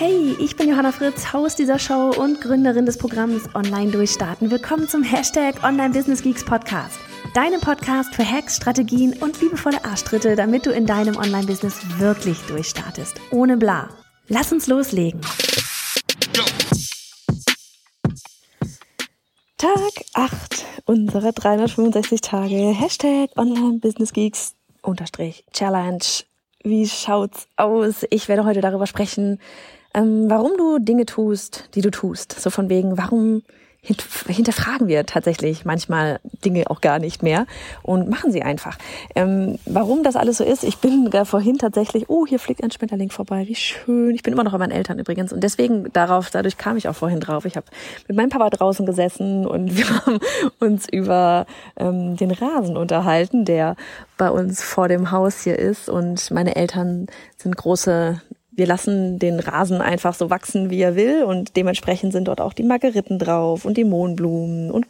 Hey, ich bin Johanna Fritz, Haus dieser Show und Gründerin des Programms Online Durchstarten. Willkommen zum Hashtag Online Business Geeks Podcast. Deinem Podcast für Hacks, Strategien und liebevolle Arschtritte, damit du in deinem Online-Business wirklich durchstartest. Ohne bla. Lass uns loslegen. Tag 8 unserer 365 Tage. Hashtag Online Business Geeks unterstrich Challenge. Wie schaut's aus? Ich werde heute darüber sprechen, ähm, warum du Dinge tust, die du tust. So von wegen, warum hinterfragen wir tatsächlich manchmal Dinge auch gar nicht mehr und machen sie einfach. Ähm, warum das alles so ist, ich bin da vorhin tatsächlich, oh, hier fliegt ein Schmetterling vorbei, wie schön. Ich bin immer noch bei meinen Eltern übrigens und deswegen darauf, dadurch kam ich auch vorhin drauf. Ich habe mit meinem Papa draußen gesessen und wir haben uns über ähm, den Rasen unterhalten, der bei uns vor dem Haus hier ist und meine Eltern sind große wir lassen den Rasen einfach so wachsen, wie er will und dementsprechend sind dort auch die Margeriten drauf und die Mohnblumen und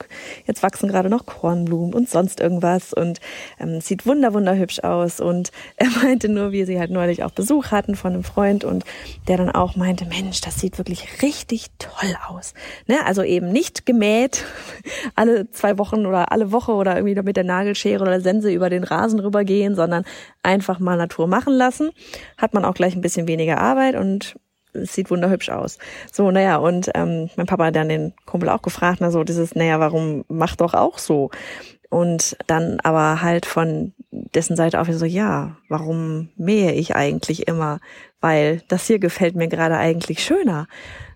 jetzt wachsen gerade noch Kornblumen und sonst irgendwas und ähm, sieht wunder wunderhübsch aus und er meinte nur, wie sie halt neulich auch Besuch hatten von einem Freund und der dann auch meinte, Mensch, das sieht wirklich richtig toll aus. Ne? Also eben nicht gemäht alle zwei Wochen oder alle Woche oder irgendwie mit der Nagelschere oder Sense über den Rasen rübergehen, sondern einfach mal Natur machen lassen. Hat man auch gleich ein bisschen weniger Arbeit und es sieht wunderhübsch aus. So, naja, und ähm, mein Papa hat dann den Kumpel auch gefragt, na so dieses, naja, warum mach doch auch so? Und dann aber halt von dessen Seite auf so, ja, warum mähe ich eigentlich immer? Weil das hier gefällt mir gerade eigentlich schöner.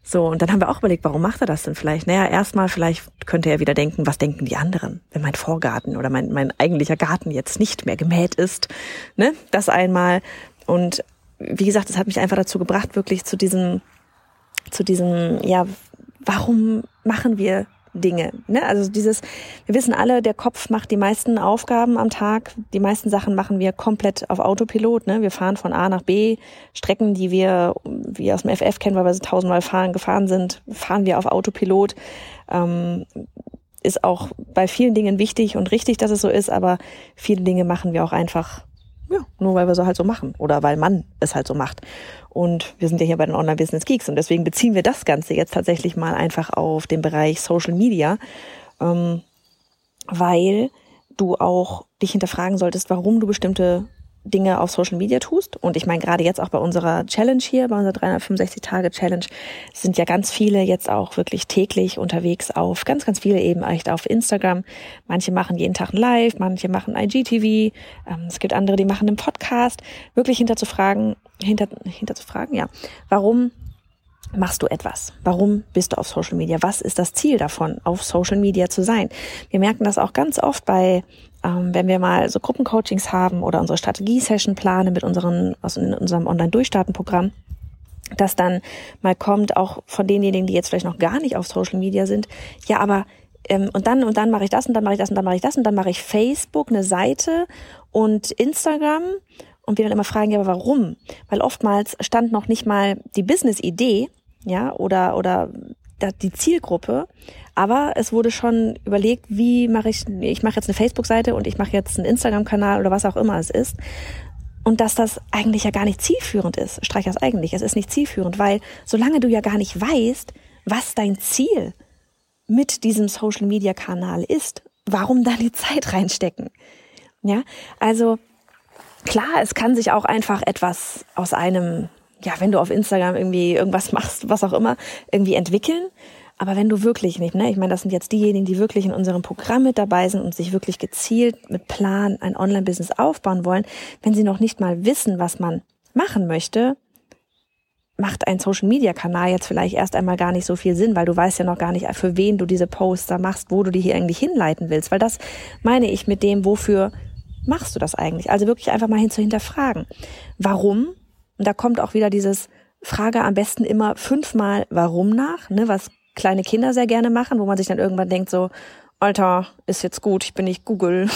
So, und dann haben wir auch überlegt, warum macht er das denn vielleicht? Naja, erstmal vielleicht könnte er wieder denken, was denken die anderen, wenn mein Vorgarten oder mein, mein eigentlicher Garten jetzt nicht mehr gemäht ist. Ne? Das einmal. Und wie gesagt, es hat mich einfach dazu gebracht, wirklich zu diesem, zu diesem, ja, warum machen wir Dinge. Ne? Also dieses, wir wissen alle, der Kopf macht die meisten Aufgaben am Tag. Die meisten Sachen machen wir komplett auf Autopilot. Ne? Wir fahren von A nach B. Strecken, die wir, wie aus dem FF kennen, weil wir sie tausendmal fahren, gefahren sind, fahren wir auf Autopilot. Ähm, ist auch bei vielen Dingen wichtig und richtig, dass es so ist, aber viele Dinge machen wir auch einfach ja, nur weil wir so halt so machen oder weil man es halt so macht. Und wir sind ja hier bei den Online-Business Geeks und deswegen beziehen wir das Ganze jetzt tatsächlich mal einfach auf den Bereich Social Media, ähm, weil du auch dich hinterfragen solltest, warum du bestimmte Dinge auf Social Media tust. Und ich meine, gerade jetzt auch bei unserer Challenge hier, bei unserer 365-Tage-Challenge, sind ja ganz viele jetzt auch wirklich täglich unterwegs auf, ganz, ganz viele eben echt auf Instagram. Manche machen jeden Tag ein Live, manche machen IGTV. Ähm, es gibt andere, die machen einen Podcast. Wirklich hinterzufragen, hinter, hinterzufragen, ja. Warum machst du etwas? Warum bist du auf Social Media? Was ist das Ziel davon, auf Social Media zu sein? Wir merken das auch ganz oft bei ähm, wenn wir mal so Gruppencoachings haben oder unsere Strategie-Session planen mit unseren, also in unserem Online-Durchstarten-Programm, dass dann mal kommt, auch von denjenigen, die jetzt vielleicht noch gar nicht auf Social Media sind, ja, aber ähm, und dann und dann mache ich das und dann mache ich das und dann mache ich das und dann mache ich Facebook eine Seite und Instagram und wir dann immer fragen, ja, aber warum? Weil oftmals stand noch nicht mal die Business-Idee, ja, oder oder die Zielgruppe, aber es wurde schon überlegt, wie mache ich, ich mache jetzt eine Facebook-Seite und ich mache jetzt einen Instagram-Kanal oder was auch immer es ist. Und dass das eigentlich ja gar nicht zielführend ist. Streich das eigentlich. Es ist nicht zielführend, weil solange du ja gar nicht weißt, was dein Ziel mit diesem Social-Media-Kanal ist, warum da die Zeit reinstecken? Ja, also klar, es kann sich auch einfach etwas aus einem, ja, wenn du auf Instagram irgendwie irgendwas machst, was auch immer, irgendwie entwickeln. Aber wenn du wirklich nicht, ne, ich meine, das sind jetzt diejenigen, die wirklich in unserem Programm mit dabei sind und sich wirklich gezielt mit Plan ein Online-Business aufbauen wollen, wenn sie noch nicht mal wissen, was man machen möchte, macht ein Social-Media-Kanal jetzt vielleicht erst einmal gar nicht so viel Sinn, weil du weißt ja noch gar nicht, für wen du diese Poster machst, wo du die hier eigentlich hinleiten willst. Weil das meine ich mit dem, wofür machst du das eigentlich? Also wirklich einfach mal hin zu hinterfragen. Warum? Und da kommt auch wieder dieses Frage am besten immer fünfmal warum nach. Ne? Was kleine Kinder sehr gerne machen, wo man sich dann irgendwann denkt so, Alter, ist jetzt gut, ich bin nicht Google.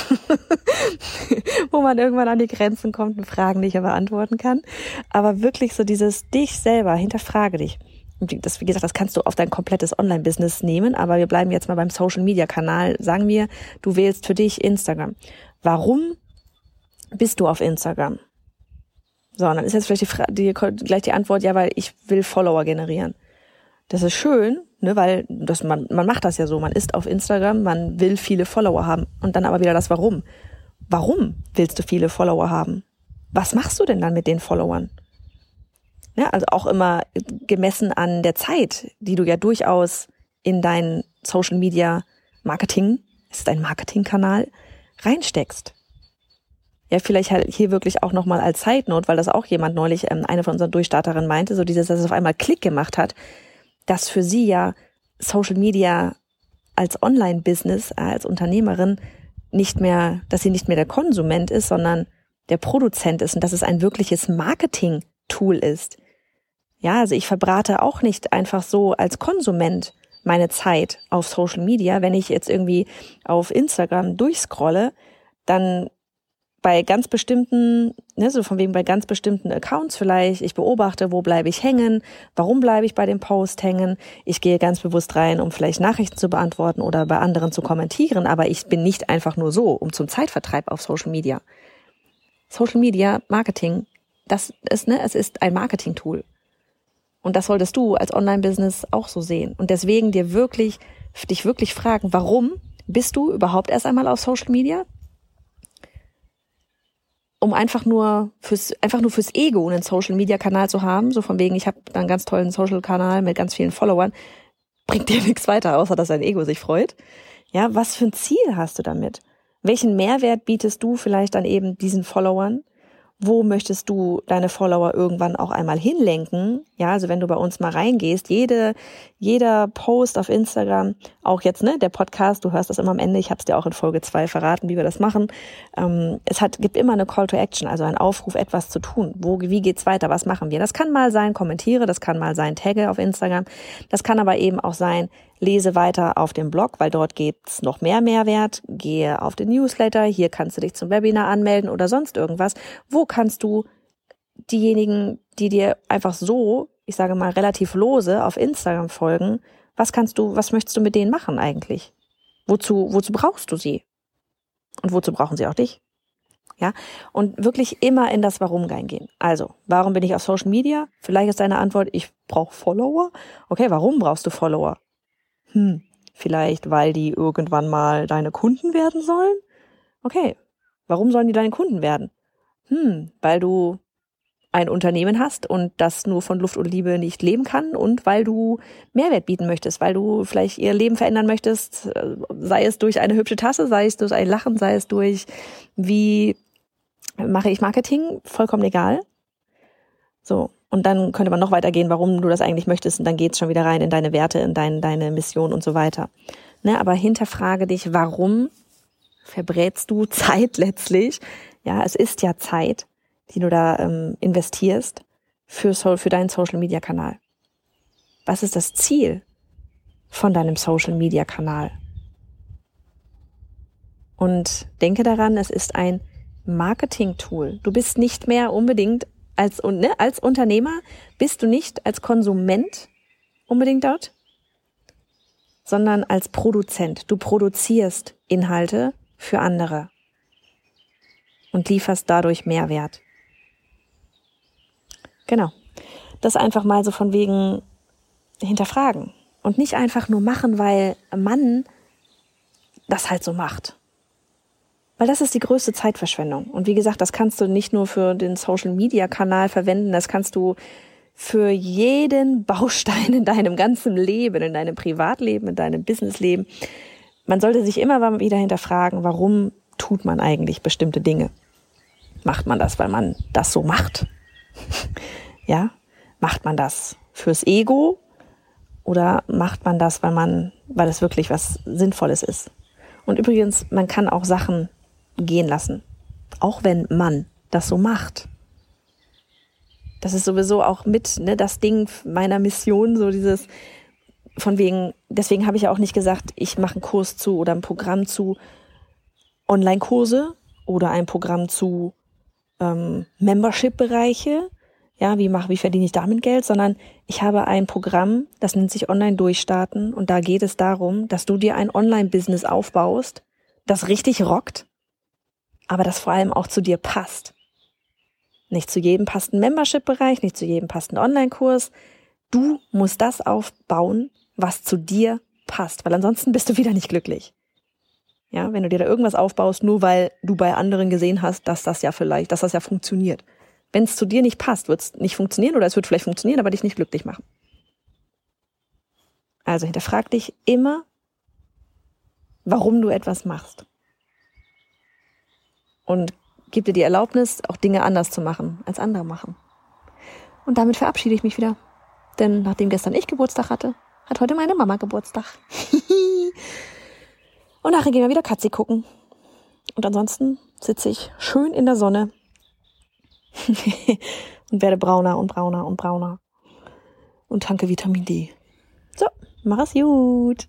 wo man irgendwann an die Grenzen kommt und Fragen nicht beantworten kann. Aber wirklich so dieses dich selber, hinterfrage dich. Und das, wie gesagt, das kannst du auf dein komplettes Online-Business nehmen, aber wir bleiben jetzt mal beim Social-Media-Kanal. Sagen wir, du wählst für dich Instagram. Warum bist du auf Instagram? So, und dann ist jetzt vielleicht die, Fra die, gleich die Antwort, ja, weil ich will Follower generieren. Das ist schön, ne, weil das, man, man macht das ja so. Man ist auf Instagram, man will viele Follower haben. Und dann aber wieder das Warum. Warum willst du viele Follower haben? Was machst du denn dann mit den Followern? Ja, also auch immer gemessen an der Zeit, die du ja durchaus in dein Social Media Marketing, ist ein Marketingkanal, reinsteckst. Ja, vielleicht halt hier wirklich auch nochmal als Zeitnot, weil das auch jemand neulich, ähm, eine von unseren Durchstarterinnen meinte, so dieses, dass es auf einmal Klick gemacht hat, dass für sie ja Social Media als Online-Business, äh, als Unternehmerin nicht mehr, dass sie nicht mehr der Konsument ist, sondern der Produzent ist und dass es ein wirkliches Marketing-Tool ist. Ja, also ich verbrate auch nicht einfach so als Konsument meine Zeit auf Social Media. Wenn ich jetzt irgendwie auf Instagram durchscrolle, dann bei ganz bestimmten, ne, so von wegen bei ganz bestimmten Accounts vielleicht, ich beobachte, wo bleibe ich hängen, warum bleibe ich bei dem Post hängen, ich gehe ganz bewusst rein, um vielleicht Nachrichten zu beantworten oder bei anderen zu kommentieren, aber ich bin nicht einfach nur so, um zum Zeitvertreib auf Social Media. Social Media Marketing, das ist, ne, es ist ein Marketing-Tool. Und das solltest du als Online-Business auch so sehen. Und deswegen dir wirklich, dich wirklich fragen, warum bist du überhaupt erst einmal auf Social Media? Um einfach nur fürs einfach nur fürs Ego einen Social Media Kanal zu haben, so von wegen ich habe einen ganz tollen Social Kanal mit ganz vielen Followern, bringt dir nichts weiter, außer dass dein Ego sich freut. Ja, was für ein Ziel hast du damit? Welchen Mehrwert bietest du vielleicht dann eben diesen Followern? Wo möchtest du deine Follower irgendwann auch einmal hinlenken? Ja, also wenn du bei uns mal reingehst, jede, jeder Post auf Instagram, auch jetzt, ne, der Podcast, du hörst das immer am Ende, ich habe es dir auch in Folge zwei verraten, wie wir das machen. Ähm, es hat, gibt immer eine Call to Action, also ein Aufruf, etwas zu tun. Wo, wie geht's weiter? Was machen wir? Das kann mal sein, kommentiere, das kann mal sein, tagge auf Instagram. Das kann aber eben auch sein, lese weiter auf dem Blog, weil dort gibt's noch mehr Mehrwert. Gehe auf den Newsletter, hier kannst du dich zum Webinar anmelden oder sonst irgendwas. Wo kannst du diejenigen, die dir einfach so, ich sage mal, relativ lose auf Instagram folgen, was kannst du, was möchtest du mit denen machen eigentlich? Wozu, wozu brauchst du sie? Und wozu brauchen sie auch dich? Ja, und wirklich immer in das Warum reingehen. Also, warum bin ich auf Social Media? Vielleicht ist deine Antwort, ich brauche Follower. Okay, warum brauchst du Follower? Hm, vielleicht weil die irgendwann mal deine Kunden werden sollen? Okay, warum sollen die deine Kunden werden? Hm, weil du ein Unternehmen hast und das nur von Luft und Liebe nicht leben kann und weil du Mehrwert bieten möchtest, weil du vielleicht ihr Leben verändern möchtest, äh, sei es durch eine hübsche Tasse, sei es durch ein Lachen, sei es durch wie mache ich Marketing, vollkommen egal. So, und dann könnte man noch weitergehen, warum du das eigentlich möchtest. Und dann geht's schon wieder rein in deine Werte, in dein, deine Mission und so weiter. Ne, aber hinterfrage dich, warum verbrätst du Zeit letztlich? Ja, es ist ja Zeit, die du da ähm, investierst für, für deinen Social Media Kanal. Was ist das Ziel von deinem Social Media Kanal? Und denke daran, es ist ein Marketing-Tool. Du bist nicht mehr unbedingt als, ne, als Unternehmer bist du nicht als Konsument unbedingt dort, sondern als Produzent. Du produzierst Inhalte für andere und lieferst dadurch Mehrwert. Genau. Das einfach mal so von wegen hinterfragen und nicht einfach nur machen, weil Mann das halt so macht. Weil das ist die größte Zeitverschwendung. Und wie gesagt, das kannst du nicht nur für den Social-Media-Kanal verwenden, das kannst du für jeden Baustein in deinem ganzen Leben, in deinem Privatleben, in deinem Businessleben. Man sollte sich immer wieder hinterfragen, warum tut man eigentlich bestimmte Dinge? Macht man das, weil man das so macht? ja? Macht man das fürs Ego? Oder macht man das, weil man, weil es wirklich was Sinnvolles ist? Und übrigens, man kann auch Sachen gehen lassen. Auch wenn man das so macht. Das ist sowieso auch mit ne, das Ding meiner Mission, so dieses, von wegen, deswegen habe ich ja auch nicht gesagt, ich mache einen Kurs zu oder ein Programm zu Online-Kurse oder ein Programm zu ähm, Membership-Bereiche. Ja, wie mache, wie verdiene ich damit Geld? Sondern ich habe ein Programm, das nennt sich Online Durchstarten und da geht es darum, dass du dir ein Online-Business aufbaust, das richtig rockt, aber das vor allem auch zu dir passt. Nicht zu jedem passt ein Membership-Bereich, nicht zu jedem passt ein Online-Kurs. Du musst das aufbauen, was zu dir passt, weil ansonsten bist du wieder nicht glücklich. Ja, wenn du dir da irgendwas aufbaust, nur weil du bei anderen gesehen hast, dass das ja vielleicht, dass das ja funktioniert. Wenn es zu dir nicht passt, wird es nicht funktionieren oder es wird vielleicht funktionieren, aber dich nicht glücklich machen. Also hinterfrag dich immer, warum du etwas machst. Und gib dir die Erlaubnis, auch Dinge anders zu machen, als andere machen. Und damit verabschiede ich mich wieder. Denn nachdem gestern ich Geburtstag hatte, hat heute meine Mama Geburtstag. Und nachher gehen wir wieder Katzi gucken. Und ansonsten sitze ich schön in der Sonne und werde brauner und brauner und brauner. Und tanke Vitamin D. So, mach es gut.